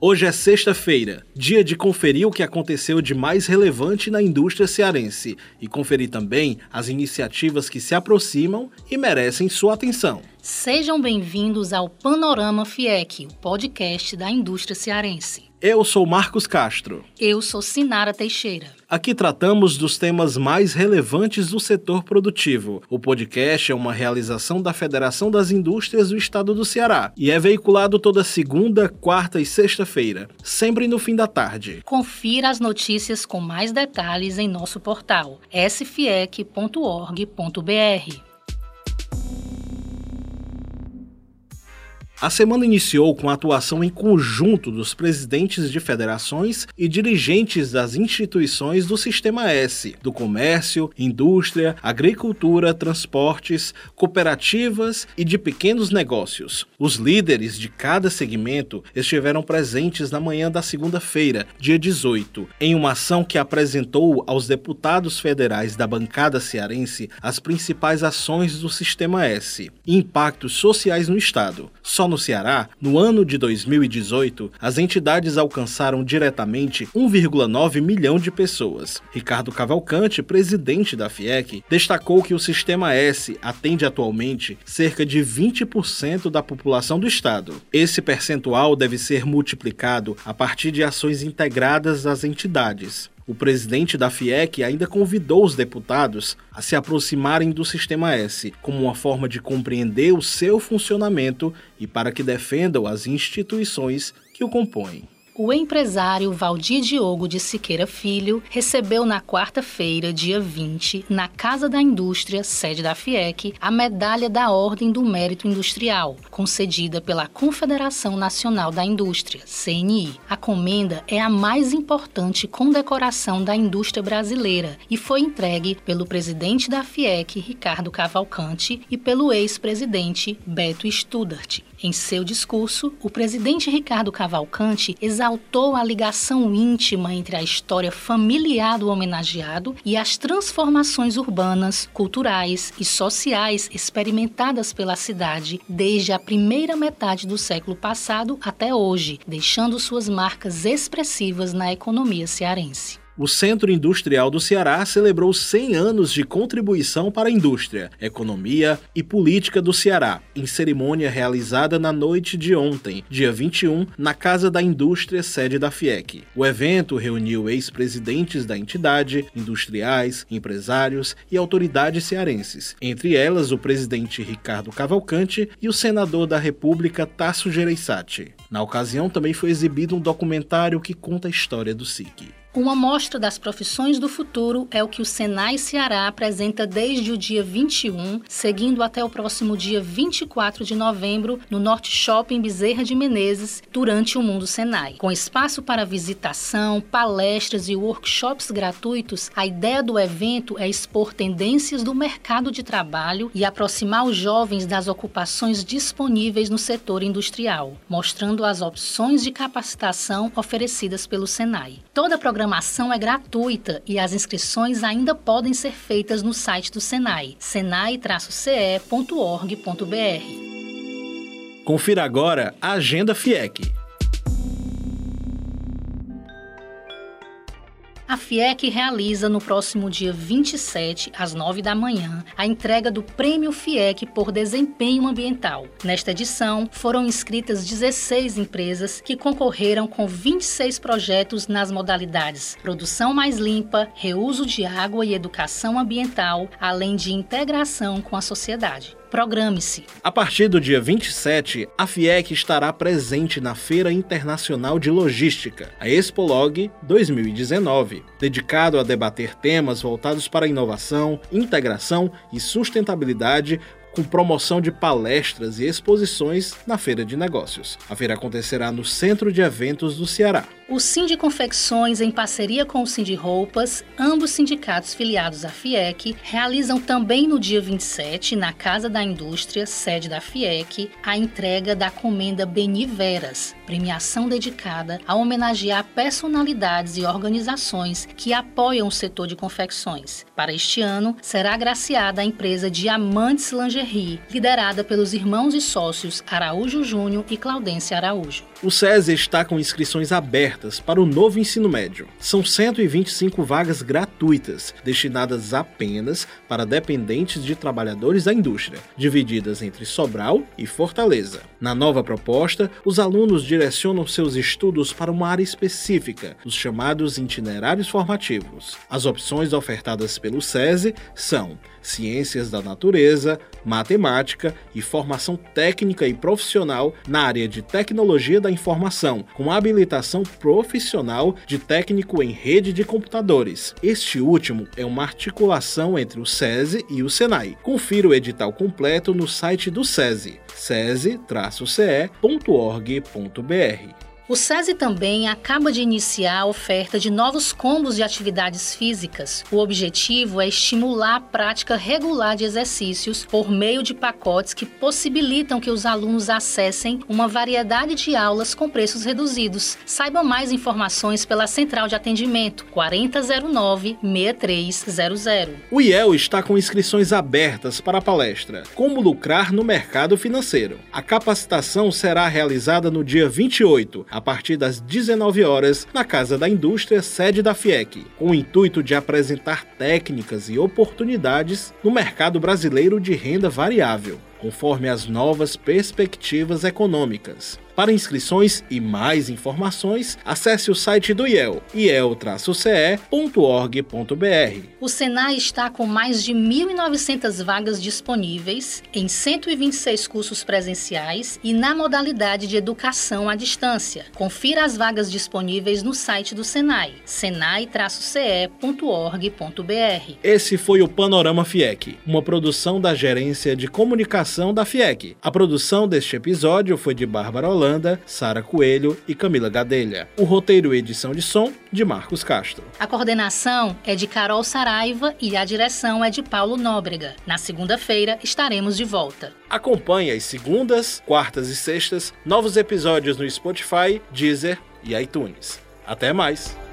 Hoje é sexta-feira, dia de conferir o que aconteceu de mais relevante na indústria cearense e conferir também as iniciativas que se aproximam e merecem sua atenção. Sejam bem-vindos ao Panorama FIEC, o podcast da indústria cearense. Eu sou Marcos Castro. Eu sou Sinara Teixeira. Aqui tratamos dos temas mais relevantes do setor produtivo. O podcast é uma realização da Federação das Indústrias do Estado do Ceará e é veiculado toda segunda, quarta e sexta-feira, sempre no fim da tarde. Confira as notícias com mais detalhes em nosso portal sfiec.org.br. A semana iniciou com a atuação em conjunto dos presidentes de federações e dirigentes das instituições do Sistema S, do comércio, indústria, agricultura, transportes, cooperativas e de pequenos negócios. Os líderes de cada segmento estiveram presentes na manhã da segunda-feira, dia 18, em uma ação que apresentou aos deputados federais da bancada cearense as principais ações do Sistema S e impactos sociais no Estado. Só no Ceará, no ano de 2018, as entidades alcançaram diretamente 1,9 milhão de pessoas. Ricardo Cavalcante, presidente da FIEC, destacou que o Sistema S atende atualmente cerca de 20% da população do estado. Esse percentual deve ser multiplicado a partir de ações integradas às entidades. O presidente da FIEC ainda convidou os deputados a se aproximarem do Sistema S como uma forma de compreender o seu funcionamento e para que defendam as instituições que o compõem. O empresário Valdir Diogo de Siqueira Filho recebeu na quarta-feira, dia 20, na Casa da Indústria, sede da FIEC, a medalha da Ordem do Mérito Industrial, concedida pela Confederação Nacional da Indústria, CNI. A comenda é a mais importante condecoração da indústria brasileira e foi entregue pelo presidente da FIEC, Ricardo Cavalcante, e pelo ex-presidente Beto Studart. Em seu discurso, o presidente Ricardo Cavalcante exaltou a ligação íntima entre a história familiar do homenageado e as transformações urbanas, culturais e sociais experimentadas pela cidade desde a primeira metade do século passado até hoje, deixando suas marcas expressivas na economia cearense. O Centro Industrial do Ceará celebrou 100 anos de contribuição para a indústria, economia e política do Ceará, em cerimônia realizada na noite de ontem, dia 21, na Casa da Indústria, sede da FIEC. O evento reuniu ex-presidentes da entidade, industriais, empresários e autoridades cearenses, entre elas o presidente Ricardo Cavalcante e o senador da República Tasso Gereissati. Na ocasião também foi exibido um documentário que conta a história do SIC. Uma mostra das profissões do futuro é o que o Senai Ceará apresenta desde o dia 21, seguindo até o próximo dia 24 de novembro, no Norte Shopping Bezerra de Menezes, durante o Mundo Senai. Com espaço para visitação, palestras e workshops gratuitos, a ideia do evento é expor tendências do mercado de trabalho e aproximar os jovens das ocupações disponíveis no setor industrial, mostrando as opções de capacitação oferecidas pelo Senai. Toda a programação é gratuita e as inscrições ainda podem ser feitas no site do Senai, senai-ce.org.br. Confira agora a Agenda FIEC. A FIEC realiza no próximo dia 27, às 9 da manhã, a entrega do Prêmio FIEC por Desempenho Ambiental. Nesta edição, foram inscritas 16 empresas que concorreram com 26 projetos nas modalidades produção mais limpa, reuso de água e educação ambiental, além de integração com a sociedade. Programe-se. A partir do dia 27, a FIEC estará presente na Feira Internacional de Logística, a Expolog 2019, dedicado a debater temas voltados para inovação, integração e sustentabilidade com promoção de palestras e exposições na Feira de Negócios. A feira acontecerá no Centro de Eventos do Ceará. O Cindy Confecções, em parceria com o Cindy Roupas, ambos sindicatos filiados à FIEC, realizam também no dia 27, na Casa da Indústria, sede da FIEC, a entrega da comenda Beniveras, premiação dedicada a homenagear personalidades e organizações que apoiam o setor de confecções. Para este ano, será agraciada a empresa Diamantes Lingerie, liderada pelos irmãos e sócios Araújo Júnior e Claudência Araújo. O SESI está com inscrições abertas para o novo ensino médio. São 125 vagas gratuitas, destinadas apenas para dependentes de trabalhadores da indústria, divididas entre Sobral e Fortaleza. Na nova proposta, os alunos direcionam seus estudos para uma área específica, os chamados itinerários formativos. As opções ofertadas pelo SESI são Ciências da Natureza, Matemática e Formação Técnica e Profissional na área de Tecnologia da Informação, com habilitação profissional de técnico em rede de computadores. Este último é uma articulação entre o SESI e o SENAI. Confira o edital completo no site do SESI, sese-ce.org.br. O SESI também acaba de iniciar a oferta de novos combos de atividades físicas. O objetivo é estimular a prática regular de exercícios por meio de pacotes que possibilitam que os alunos acessem uma variedade de aulas com preços reduzidos. Saiba mais informações pela Central de Atendimento 4009-6300. O IEL está com inscrições abertas para a palestra Como lucrar no mercado financeiro. A capacitação será realizada no dia 28 a partir das 19 horas na Casa da Indústria, sede da FIEC, com o intuito de apresentar técnicas e oportunidades no mercado brasileiro de renda variável, conforme as novas perspectivas econômicas. Para inscrições e mais informações, acesse o site do IEL, iel-ce.org.br. O Senai está com mais de 1.900 vagas disponíveis em 126 cursos presenciais e na modalidade de educação à distância. Confira as vagas disponíveis no site do Senai, senai-ce.org.br. Esse foi o Panorama FIEC, uma produção da Gerência de Comunicação da FIEC. A produção deste episódio foi de Bárbara Holanda Holanda, Sara Coelho e Camila Gadelha. O roteiro e edição de som de Marcos Castro. A coordenação é de Carol Saraiva e a direção é de Paulo Nóbrega. Na segunda-feira estaremos de volta. Acompanhe às segundas, quartas e sextas novos episódios no Spotify, Deezer e iTunes. Até mais!